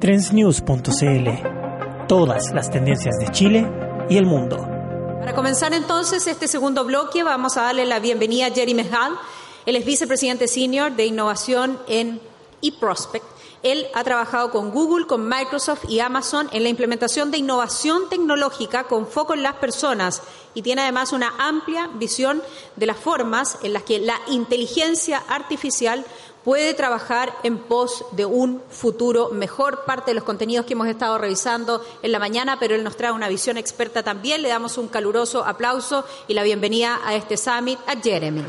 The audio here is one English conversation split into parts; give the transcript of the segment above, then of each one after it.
Trendsnews.cl. Todas las tendencias de Chile y el mundo. Para comenzar entonces este segundo bloque vamos a darle la bienvenida a Jerry Mejal. Él es vicepresidente senior de innovación en eProspect. Él ha trabajado con Google, con Microsoft y Amazon en la implementación de innovación tecnológica con foco en las personas y tiene además una amplia visión de las formas en las que la inteligencia artificial puede trabajar en pos de un futuro mejor. Parte de los contenidos que hemos estado revisando en la mañana, pero él nos trae una visión experta también. Le damos un caluroso aplauso y la bienvenida a este summit a Jeremy.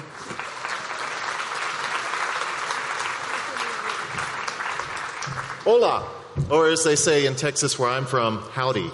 Hola, or as they say in Texas, where I'm from, howdy.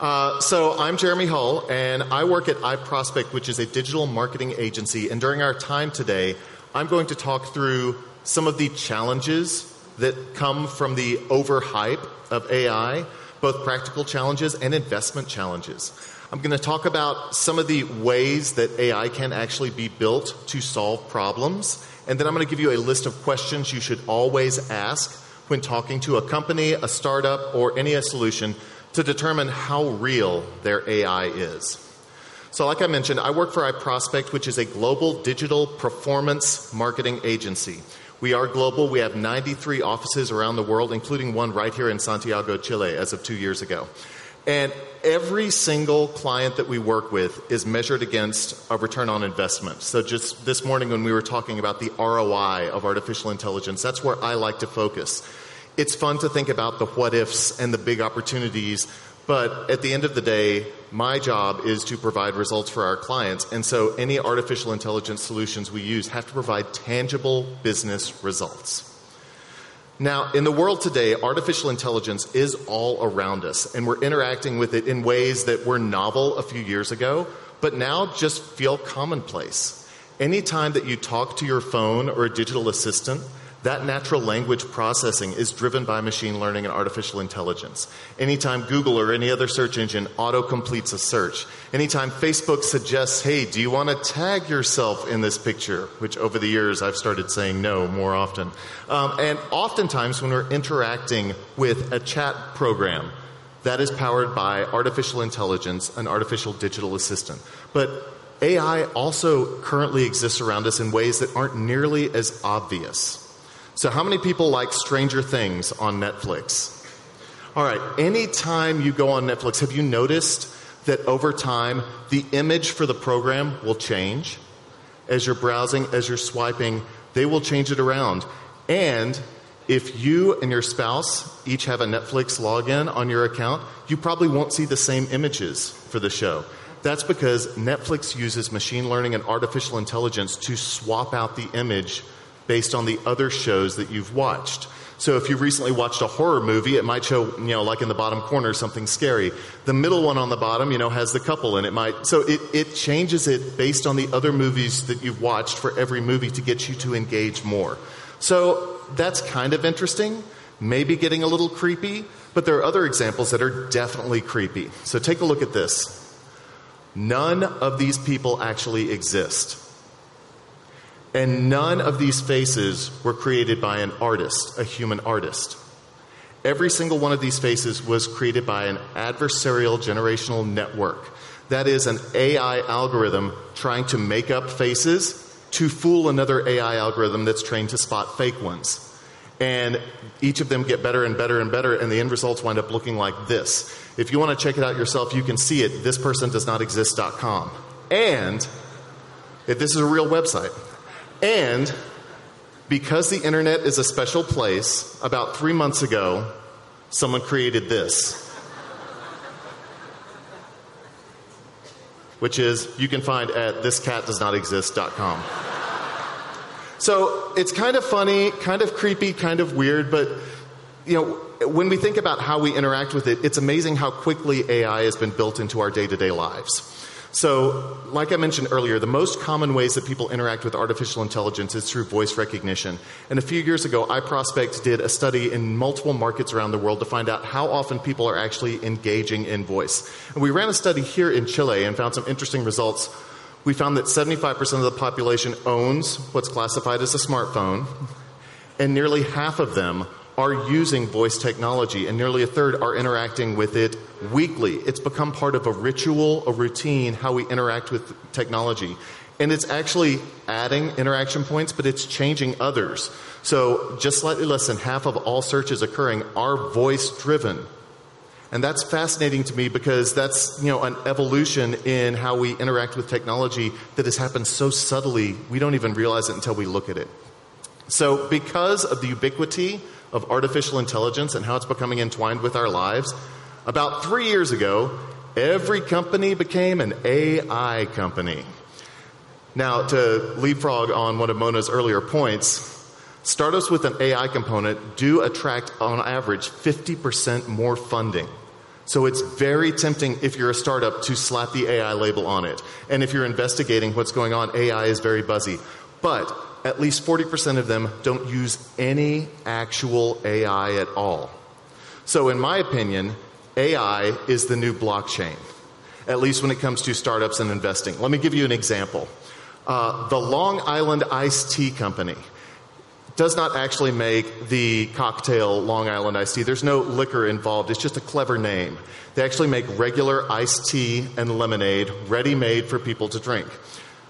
Uh, so I'm Jeremy Hull, and I work at iProspect, which is a digital marketing agency. And during our time today, I'm going to talk through some of the challenges that come from the overhype of AI, both practical challenges and investment challenges. I'm going to talk about some of the ways that AI can actually be built to solve problems. And then I'm going to give you a list of questions you should always ask when talking to a company, a startup, or any a solution to determine how real their AI is. So, like I mentioned, I work for iProspect, which is a global digital performance marketing agency. We are global. We have 93 offices around the world, including one right here in Santiago, Chile, as of two years ago. And every single client that we work with is measured against a return on investment. So, just this morning when we were talking about the ROI of artificial intelligence, that's where I like to focus. It's fun to think about the what ifs and the big opportunities, but at the end of the day, my job is to provide results for our clients. And so, any artificial intelligence solutions we use have to provide tangible business results. Now, in the world today, artificial intelligence is all around us, and we're interacting with it in ways that were novel a few years ago, but now just feel commonplace. Anytime that you talk to your phone or a digital assistant, that natural language processing is driven by machine learning and artificial intelligence. Anytime Google or any other search engine auto completes a search, anytime Facebook suggests, hey, do you want to tag yourself in this picture? Which over the years I've started saying no more often. Um, and oftentimes when we're interacting with a chat program, that is powered by artificial intelligence, an artificial digital assistant. But AI also currently exists around us in ways that aren't nearly as obvious. So, how many people like Stranger Things on Netflix? All right, anytime you go on Netflix, have you noticed that over time the image for the program will change? As you're browsing, as you're swiping, they will change it around. And if you and your spouse each have a Netflix login on your account, you probably won't see the same images for the show. That's because Netflix uses machine learning and artificial intelligence to swap out the image based on the other shows that you've watched. So if you've recently watched a horror movie, it might show, you know, like in the bottom corner, something scary. The middle one on the bottom, you know, has the couple and it might, so it, it changes it based on the other movies that you've watched for every movie to get you to engage more. So that's kind of interesting, maybe getting a little creepy, but there are other examples that are definitely creepy. So take a look at this. None of these people actually exist. And none of these faces were created by an artist, a human artist. Every single one of these faces was created by an adversarial generational network. That is, an AI algorithm trying to make up faces to fool another AI algorithm that's trained to spot fake ones. And each of them get better and better and better, and the end results wind up looking like this. If you want to check it out yourself, you can see it, thispersondoesnotexist.com. And if this is a real website. And because the internet is a special place, about three months ago, someone created this. Which is you can find at thiscatdoesnotexist.com. So it's kind of funny, kind of creepy, kind of weird, but you know, when we think about how we interact with it, it's amazing how quickly AI has been built into our day to day lives. So, like I mentioned earlier, the most common ways that people interact with artificial intelligence is through voice recognition. And a few years ago, iProspect did a study in multiple markets around the world to find out how often people are actually engaging in voice. And we ran a study here in Chile and found some interesting results. We found that 75% of the population owns what's classified as a smartphone, and nearly half of them are using voice technology, and nearly a third are interacting with it weekly. It's become part of a ritual, a routine, how we interact with technology. And it's actually adding interaction points, but it's changing others. So, just slightly less than half of all searches occurring are voice driven. And that's fascinating to me because that's, you know, an evolution in how we interact with technology that has happened so subtly, we don't even realize it until we look at it. So, because of the ubiquity of artificial intelligence and how it's becoming entwined with our lives, about three years ago, every company became an AI company. Now, to leapfrog on one of Mona's earlier points, startups with an AI component do attract, on average, 50% more funding. So it's very tempting if you're a startup to slap the AI label on it. And if you're investigating what's going on, AI is very buzzy. But at least 40% of them don't use any actual AI at all. So, in my opinion, AI is the new blockchain, at least when it comes to startups and investing. Let me give you an example. Uh, the Long Island Iced Tea Company does not actually make the cocktail Long Island iced tea. There's no liquor involved, it's just a clever name. They actually make regular iced tea and lemonade ready made for people to drink.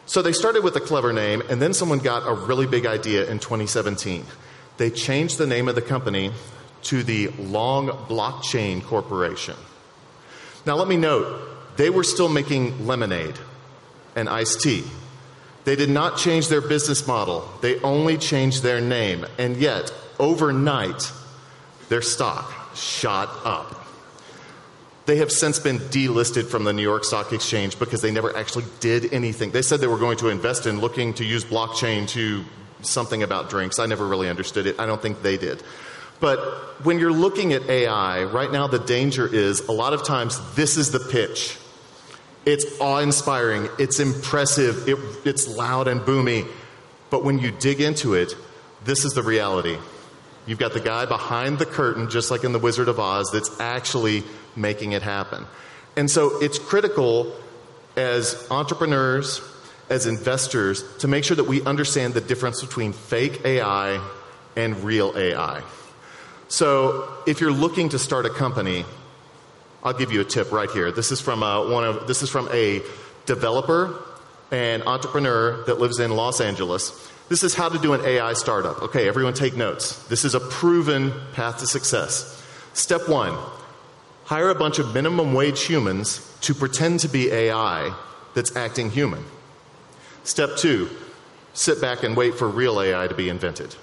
So they started with a clever name, and then someone got a really big idea in 2017. They changed the name of the company to the Long Blockchain Corporation. Now, let me note, they were still making lemonade and iced tea. They did not change their business model, they only changed their name. And yet, overnight, their stock shot up. They have since been delisted from the New York Stock Exchange because they never actually did anything. They said they were going to invest in looking to use blockchain to something about drinks. I never really understood it. I don't think they did. But when you're looking at AI, right now the danger is a lot of times this is the pitch. It's awe inspiring, it's impressive, it, it's loud and boomy. But when you dig into it, this is the reality. You've got the guy behind the curtain, just like in The Wizard of Oz, that's actually making it happen. And so it's critical as entrepreneurs, as investors, to make sure that we understand the difference between fake AI and real AI. So if you're looking to start a company, I'll give you a tip right here. This is from a, uh, one of this is from a developer and entrepreneur that lives in Los Angeles. This is how to do an AI startup. Okay, everyone take notes. This is a proven path to success. Step 1. Hire a bunch of minimum wage humans to pretend to be AI that's acting human. Step 2. Sit back and wait for real AI to be invented.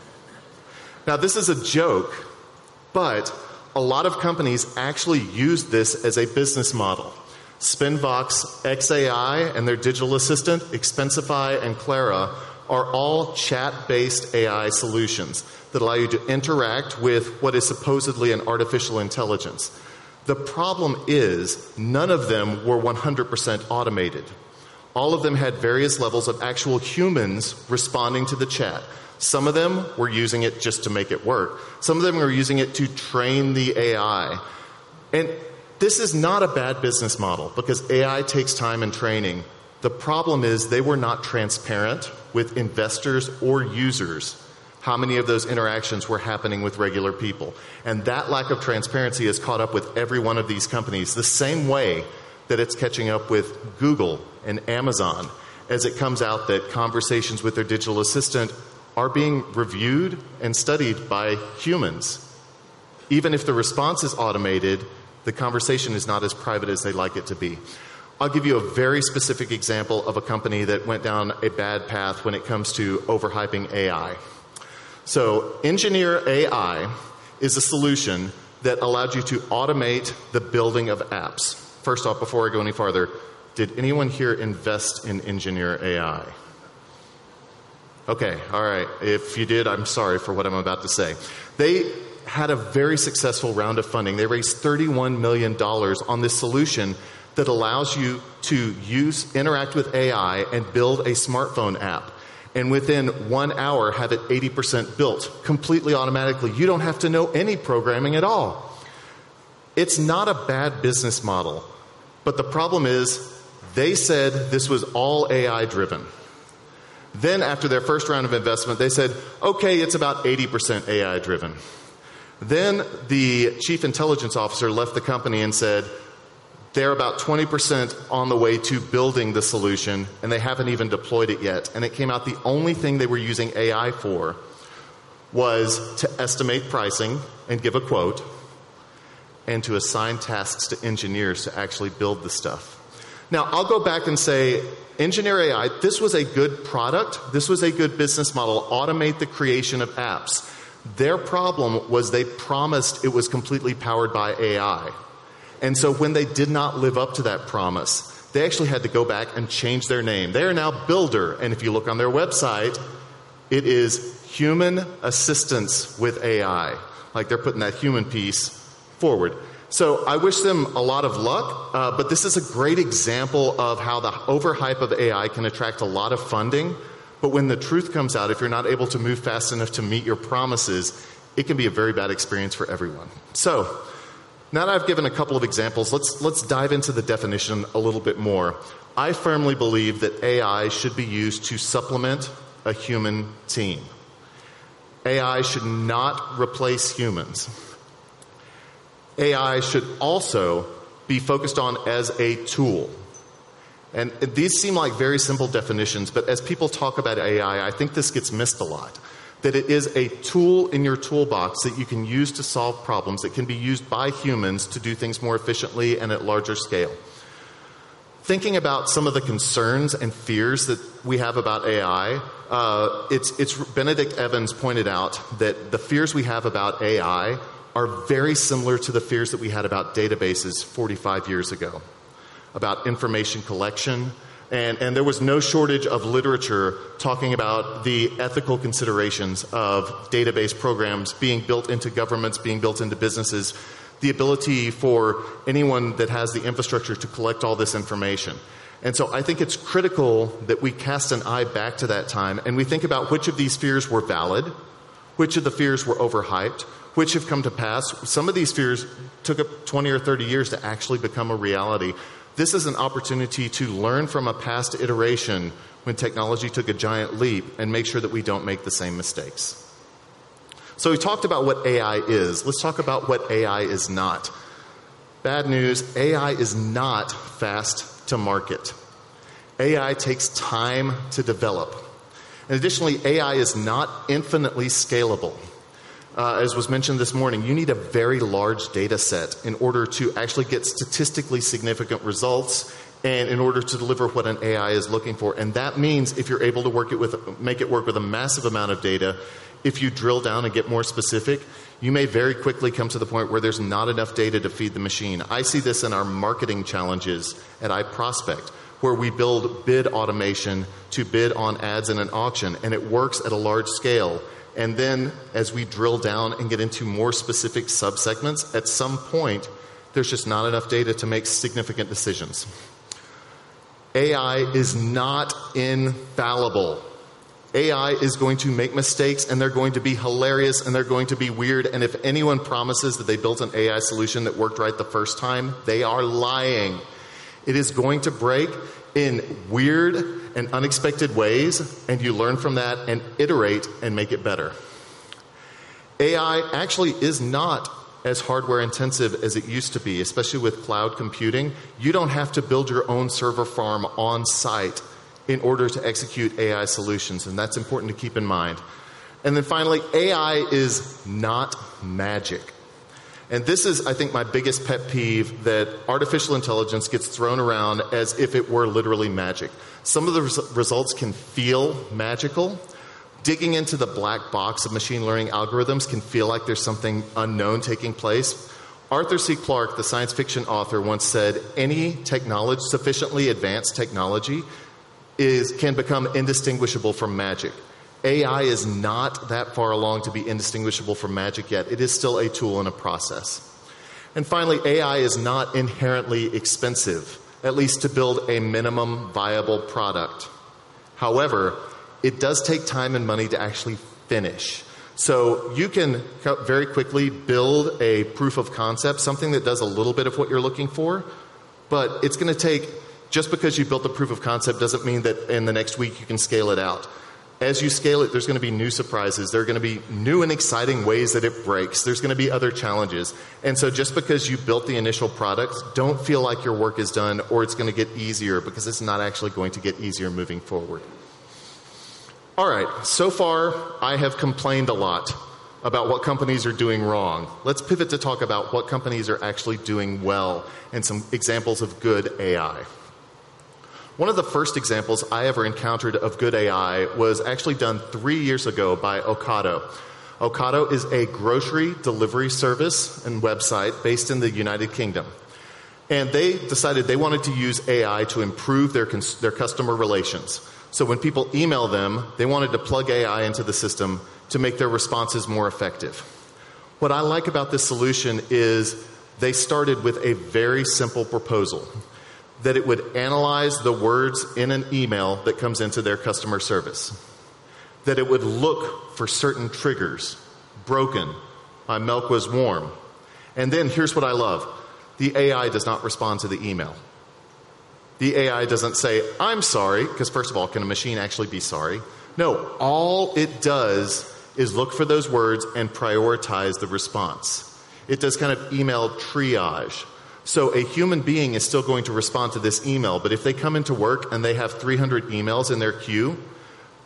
Now, this is a joke, but a lot of companies actually use this as a business model. Spinvox, XAI, and their digital assistant, Expensify, and Clara are all chat based AI solutions that allow you to interact with what is supposedly an artificial intelligence. The problem is, none of them were 100% automated. All of them had various levels of actual humans responding to the chat. Some of them were using it just to make it work. Some of them were using it to train the AI. And this is not a bad business model because AI takes time and training. The problem is they were not transparent with investors or users how many of those interactions were happening with regular people. And that lack of transparency has caught up with every one of these companies the same way that it's catching up with Google and Amazon as it comes out that conversations with their digital assistant are being reviewed and studied by humans. Even if the response is automated, the conversation is not as private as they'd like it to be. I'll give you a very specific example of a company that went down a bad path when it comes to overhyping AI. So, Engineer AI is a solution that allowed you to automate the building of apps. First off, before I go any farther, did anyone here invest in Engineer AI? Okay, all right. If you did, I'm sorry for what I'm about to say. They had a very successful round of funding. They raised $31 million on this solution that allows you to use, interact with AI and build a smartphone app. And within one hour, have it 80% built completely automatically. You don't have to know any programming at all. It's not a bad business model. But the problem is, they said this was all AI driven. Then, after their first round of investment, they said, okay, it's about 80% AI driven. Then the chief intelligence officer left the company and said, they're about 20% on the way to building the solution, and they haven't even deployed it yet. And it came out the only thing they were using AI for was to estimate pricing and give a quote, and to assign tasks to engineers to actually build the stuff. Now, I'll go back and say, Engineer AI, this was a good product, this was a good business model, automate the creation of apps. Their problem was they promised it was completely powered by AI. And so when they did not live up to that promise, they actually had to go back and change their name. They are now Builder, and if you look on their website, it is human assistance with AI. Like they're putting that human piece forward. So I wish them a lot of luck, uh, but this is a great example of how the overhype of AI can attract a lot of funding. But when the truth comes out, if you're not able to move fast enough to meet your promises, it can be a very bad experience for everyone. So, now that I've given a couple of examples, let's, let's dive into the definition a little bit more. I firmly believe that AI should be used to supplement a human team. AI should not replace humans. AI should also be focused on as a tool. And these seem like very simple definitions, but as people talk about AI, I think this gets missed a lot that it is a tool in your toolbox that you can use to solve problems. It can be used by humans to do things more efficiently and at larger scale. Thinking about some of the concerns and fears that we have about AI, uh, it's, it's Benedict Evans pointed out that the fears we have about AI are very similar to the fears that we had about databases 45 years ago, about information collection, and, and there was no shortage of literature talking about the ethical considerations of database programs being built into governments, being built into businesses, the ability for anyone that has the infrastructure to collect all this information. And so I think it's critical that we cast an eye back to that time and we think about which of these fears were valid, which of the fears were overhyped, which have come to pass. Some of these fears took up 20 or 30 years to actually become a reality. This is an opportunity to learn from a past iteration when technology took a giant leap and make sure that we don't make the same mistakes. So we talked about what AI is. Let's talk about what AI is not. Bad news AI is not fast to market. AI takes time to develop. And additionally, AI is not infinitely scalable uh, as was mentioned this morning, you need a very large data set in order to actually get statistically significant results and in order to deliver what an AI is looking for. And that means if you're able to work it with, make it work with a massive amount of data, if you drill down and get more specific, you may very quickly come to the point where there's not enough data to feed the machine. I see this in our marketing challenges at iProspect, where we build bid automation to bid on ads in an auction, and it works at a large scale. And then as we drill down and get into more specific subsegments, at some point, there's just not enough data to make significant decisions. AI is not infallible. AI is going to make mistakes and they're going to be hilarious and they're going to be weird. And if anyone promises that they built an AI solution that worked right the first time, they are lying. It is going to break in weird and unexpected ways, and you learn from that and iterate and make it better. AI actually is not as hardware intensive as it used to be, especially with cloud computing. You don't have to build your own server farm on site in order to execute AI solutions, and that's important to keep in mind. And then finally, AI is not magic. And this is, I think, my biggest pet peeve that artificial intelligence gets thrown around as if it were literally magic. Some of the res- results can feel magical. Digging into the black box of machine learning algorithms can feel like there's something unknown taking place. Arthur C. Clarke, the science fiction author, once said any technology, sufficiently advanced technology, is, can become indistinguishable from magic. AI is not that far along to be indistinguishable from magic yet. It is still a tool and a process. And finally, AI is not inherently expensive, at least to build a minimum viable product. However, it does take time and money to actually finish. So you can very quickly build a proof of concept, something that does a little bit of what you're looking for, but it's going to take, just because you built the proof of concept doesn't mean that in the next week you can scale it out as you scale it, there's going to be new surprises. There are going to be new and exciting ways that it breaks. There's going to be other challenges. And so just because you built the initial product, don't feel like your work is done or it's going to get easier because it's not actually going to get easier moving forward. All right, so far I have complained a lot about what companies are doing wrong. Let's pivot to talk about what companies are actually doing well and some examples of good AI. One of the first examples I ever encountered of good AI was actually done three years ago by Ocado. Ocado is a grocery delivery service and website based in the United Kingdom. And they decided they wanted to use AI to improve their, cons- their customer relations. So when people email them, they wanted to plug AI into the system to make their responses more effective. What I like about this solution is they started with a very simple proposal that it would analyze the words in an email that comes into their customer service, that it would look for certain triggers broken, my milk was warm. And then here's what I love the AI does not respond to the email. The AI doesn't say, I'm sorry, because first of all, can a machine actually be sorry? No, all it does is look for those words and prioritize the response. It does kind of email triage. So a human being is still going to respond to this email, but if they come into work and they have 300 emails in their queue,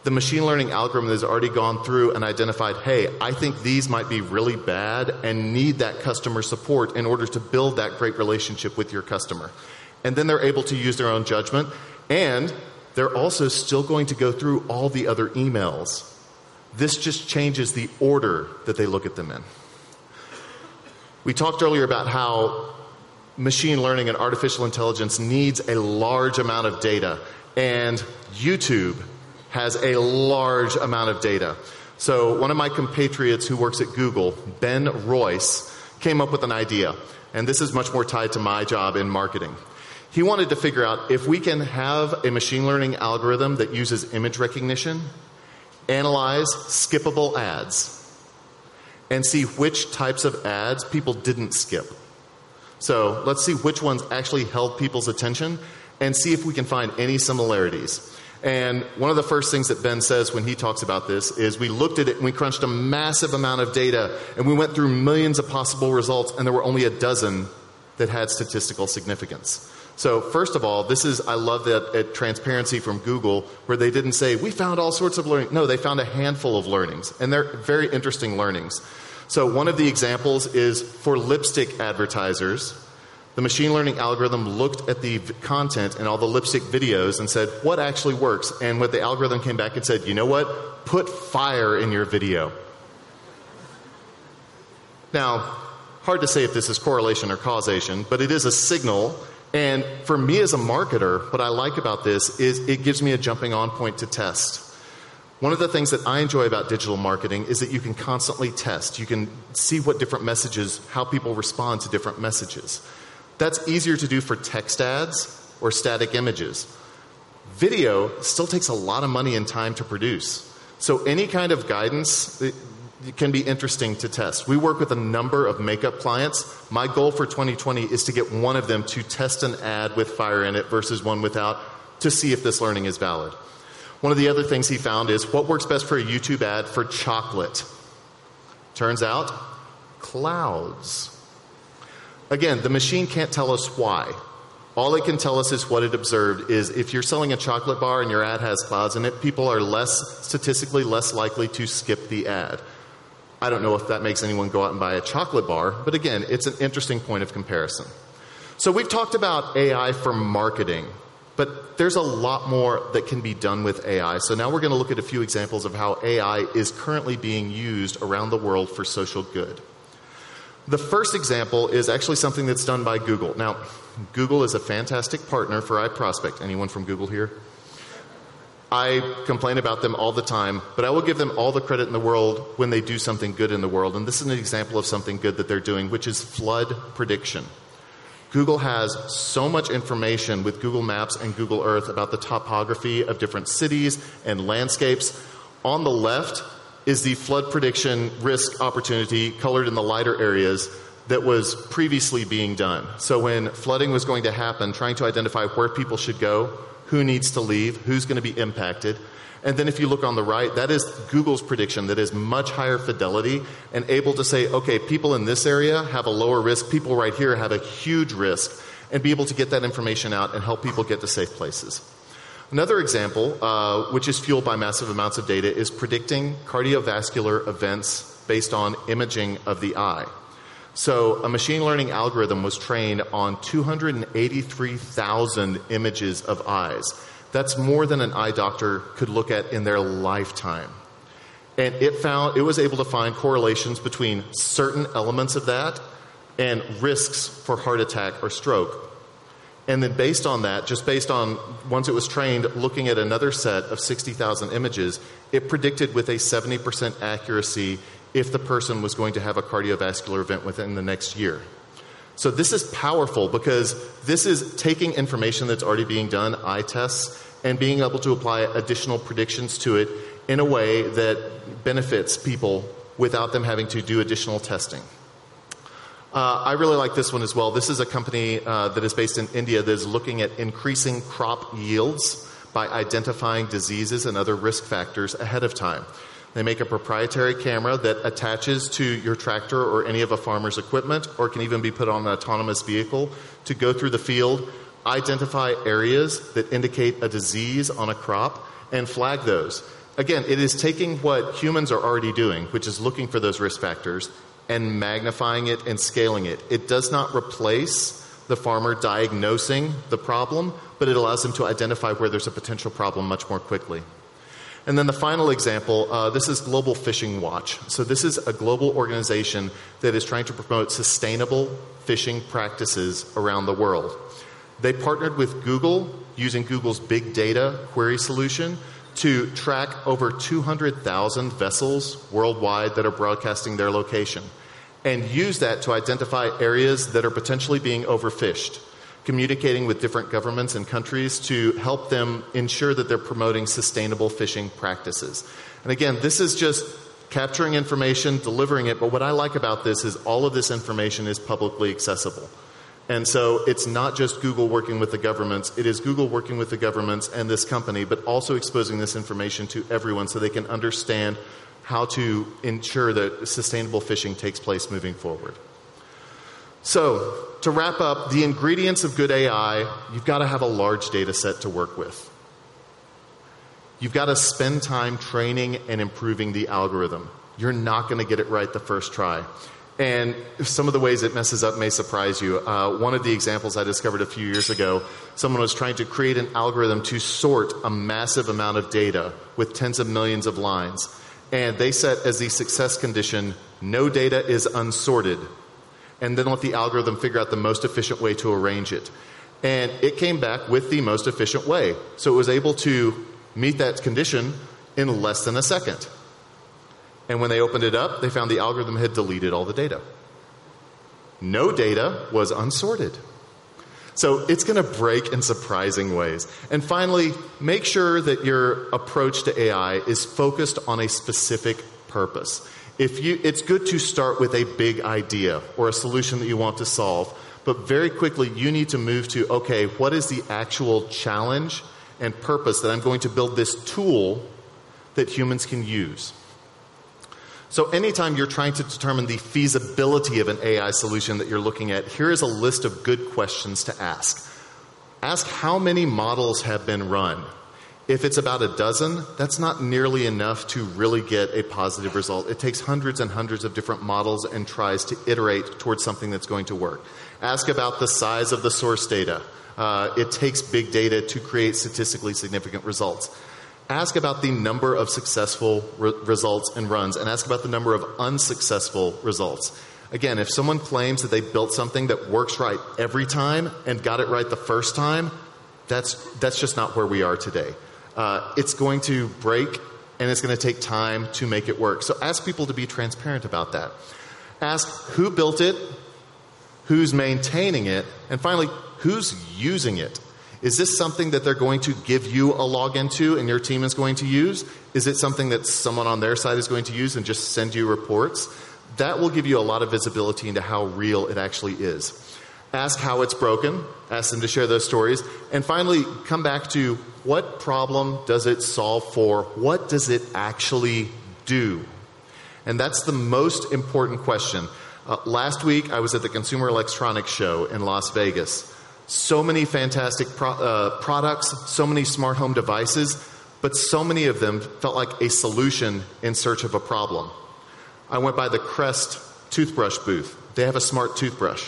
the machine learning algorithm has already gone through and identified, hey, I think these might be really bad and need that customer support in order to build that great relationship with your customer. And then they're able to use their own judgment, and they're also still going to go through all the other emails. This just changes the order that they look at them in. We talked earlier about how machine learning and artificial intelligence needs a large amount of data, and YouTube has a large amount of data. So, one of my compatriots who works at Google, Ben Royce, came up with an idea, and this is much more tied to my job in marketing. He wanted to figure out if we can have a machine learning algorithm that uses image recognition, analyze skippable ads, and see which types of ads people didn't skip. So let's see which ones actually held people's attention and see if we can find any similarities. And one of the first things that Ben says when he talks about this is we looked at it and we crunched a massive amount of data and we went through millions of possible results and there were only a dozen that had statistical significance. So, first of all, this is, I love that at transparency from Google, where they didn't say, we found all sorts of learning. No, they found a handful of learnings, and they're very interesting learnings. So, one of the examples is for lipstick advertisers. The machine learning algorithm looked at the content and all the lipstick videos and said, what actually works? And what the algorithm came back and said, you know what? Put fire in your video. Now, hard to say if this is correlation or causation, but it is a signal. And for me as a marketer, what I like about this is it gives me a jumping on point to test. One of the things that I enjoy about digital marketing is that you can constantly test. You can see what different messages, how people respond to different messages. That's easier to do for text ads or static images. Video still takes a lot of money and time to produce. So any kind of guidance can be interesting to test. We work with a number of makeup clients. My goal for 2020 is to get one of them to test an ad with fire in it versus one without to see if this learning is valid. One of the other things he found is what works best for a YouTube ad for chocolate? Turns out, clouds. Again, the machine can't tell us why. All it can tell us is what it observed is if you're selling a chocolate bar and your ad has clouds in it, people are less statistically less likely to skip the ad. I don't know if that makes anyone go out and buy a chocolate bar, but again, it's an interesting point of comparison. So we've talked about AI for marketing. But there's a lot more that can be done with AI. So now we're going to look at a few examples of how AI is currently being used around the world for social good. The first example is actually something that's done by Google. Now, Google is a fantastic partner for iProspect. Anyone from Google here? I complain about them all the time, but I will give them all the credit in the world when they do something good in the world. And this is an example of something good that they're doing, which is flood prediction. Google has so much information with Google Maps and Google Earth about the topography of different cities and landscapes. On the left is the flood prediction risk opportunity colored in the lighter areas that was previously being done. So when flooding was going to happen, trying to identify where people should go, who needs to leave, who's going to be impacted. And then if you look on the right, that is Google's prediction that is much higher fidelity and able to say, okay, people in this area have a lower risk, people right here have a huge risk, and be able to get that information out and help people get to safe places. Another example, uh, which is fueled by massive amounts of data, is predicting cardiovascular events based on imaging of the eye. So, a machine learning algorithm was trained on 283,000 images of eyes. That's more than an eye doctor could look at in their lifetime. And it found it was able to find correlations between certain elements of that and risks for heart attack or stroke. And then based on that, just based on once it was trained looking at another set of 60,000 images, it predicted with a 70% accuracy if the person was going to have a cardiovascular event within the next year. So this is powerful because this is taking information that's already being done, eye tests, and being able to apply additional predictions to it in a way that benefits people without them having to do additional testing. Uh, I really like this one as well. This is a company uh, that is based in India that is looking at increasing crop yields by identifying diseases and other risk factors ahead of time. They make a proprietary camera that attaches to your tractor or any of a farmer's equipment, or can even be put on an autonomous vehicle to go through the field, identify areas that indicate a disease on a crop, and flag those. Again, it is taking what humans are already doing, which is looking for those risk factors, and magnifying it and scaling it. It does not replace the farmer diagnosing the problem, but it allows them to identify where there's a potential problem much more quickly. And then the final example uh, this is Global Fishing Watch. So, this is a global organization that is trying to promote sustainable fishing practices around the world. They partnered with Google using Google's big data query solution to track over 200,000 vessels worldwide that are broadcasting their location and use that to identify areas that are potentially being overfished, communicating with different governments and countries to help them ensure that they're promoting sustainable fishing practices. And again, this is just capturing information, delivering it, but what I like about this is all of this information is publicly accessible. And so it's not just Google working with the governments, it is Google working with the governments and this company, but also exposing this information to everyone so they can understand how to ensure that sustainable fishing takes place moving forward. So, to wrap up, the ingredients of good AI, you've got to have a large data set to work with. You've got to spend time training and improving the algorithm. You're not going to get it right the first try. And some of the ways it messes up may surprise you. Uh, one of the examples I discovered a few years ago, someone was trying to create an algorithm to sort a massive amount of data with tens of millions of lines. And they set as the success condition no data is unsorted. And then let the algorithm figure out the most efficient way to arrange it. And it came back with the most efficient way. So it was able to meet that condition in less than a second. And when they opened it up, they found the algorithm had deleted all the data. No data was unsorted. So it's going to break in surprising ways. And finally, make sure that your approach to AI is focused on a specific purpose. If you, it's good to start with a big idea or a solution that you want to solve, but very quickly you need to move to okay, what is the actual challenge and purpose that I'm going to build this tool that humans can use? So, anytime you're trying to determine the feasibility of an AI solution that you're looking at, here is a list of good questions to ask. Ask how many models have been run. If it's about a dozen, that's not nearly enough to really get a positive result. It takes hundreds and hundreds of different models and tries to iterate towards something that's going to work. Ask about the size of the source data. Uh, it takes big data to create statistically significant results ask about the number of successful re- results and runs and ask about the number of unsuccessful results. Again, if someone claims that they built something that works right every time and got it right the first time, that's, that's just not where we are today. Uh, it's going to break and it's going to take time to make it work. So ask people to be transparent about that. Ask who built it, who's maintaining it, and finally, who's using it. Is this something that they're going to give you a login to and your team is going to use? Is it something that someone on their side is going to use and just send you reports? That will give you a lot of visibility into how real it actually is. Ask how it's broken, ask them to share those stories, and finally come back to what problem does it solve for? What does it actually do? And that's the most important question. Uh, last week, I was at the Consumer Electronics Show in Las Vegas. So many fantastic pro- uh, products, so many smart home devices, but so many of them felt like a solution in search of a problem. I went by the Crest toothbrush booth. They have a smart toothbrush.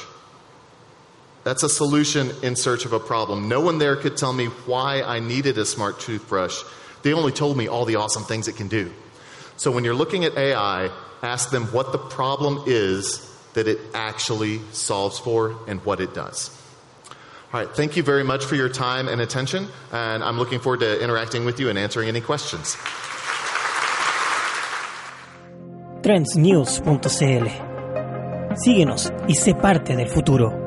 That's a solution in search of a problem. No one there could tell me why I needed a smart toothbrush. They only told me all the awesome things it can do. So when you're looking at AI, ask them what the problem is that it actually solves for and what it does. All right, thank you very much for your time and attention, and I'm looking forward to interacting with you and answering any questions. Trendsnews.cl Síguenos y sé parte del futuro.